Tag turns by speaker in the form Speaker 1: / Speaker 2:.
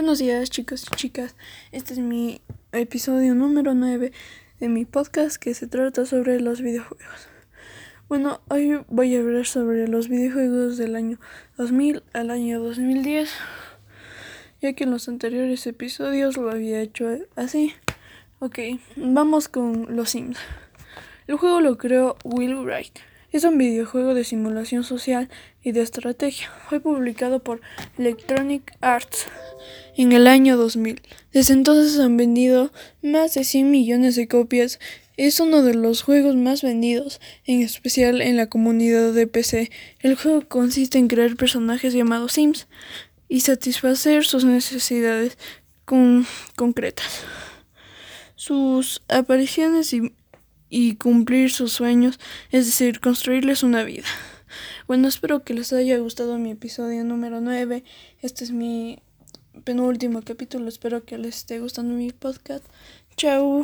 Speaker 1: Buenos días chicos y chicas, este es mi episodio número 9 de mi podcast que se trata sobre los videojuegos. Bueno, hoy voy a hablar sobre los videojuegos del año 2000 al año 2010, ya que en los anteriores episodios lo había hecho así. Ok, vamos con Los Sims. El juego lo creó Will Wright. Es un videojuego de simulación social y de estrategia. Fue publicado por Electronic Arts en el año 2000. Desde entonces han vendido más de 100 millones de copias. Es uno de los juegos más vendidos, en especial en la comunidad de PC. El juego consiste en crear personajes llamados Sims y satisfacer sus necesidades concretas. Sus apariciones y y cumplir sus sueños, es decir, construirles una vida. Bueno, espero que les haya gustado mi episodio número 9. Este es mi penúltimo capítulo. Espero que les esté gustando mi podcast. Chao.